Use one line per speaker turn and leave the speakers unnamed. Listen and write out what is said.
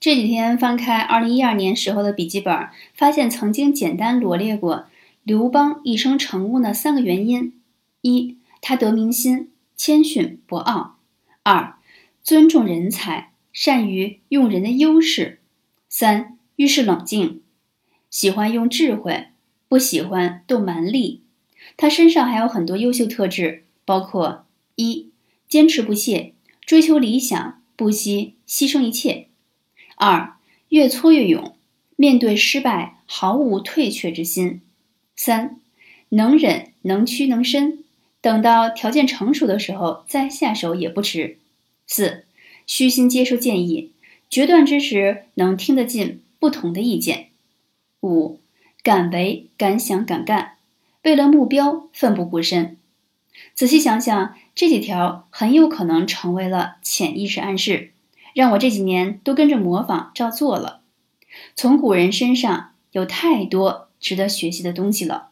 这几天翻开二零一二年时候的笔记本，发现曾经简单罗列过刘邦一生成功的三个原因：一，他得民心，谦逊博傲；二，尊重人才，善于用人的优势；三，遇事冷静，喜欢用智慧，不喜欢动蛮力。他身上还有很多优秀特质，包括一，坚持不懈，追求理想，不惜牺牲一切。二越挫越勇，面对失败毫无退却之心。三能忍能屈能伸，等到条件成熟的时候再下手也不迟。四虚心接受建议，决断之时能听得进不同的意见。五敢为敢想敢干，为了目标奋不顾身。仔细想想，这几条很有可能成为了潜意识暗示。让我这几年都跟着模仿照做了，从古人身上有太多值得学习的东西了。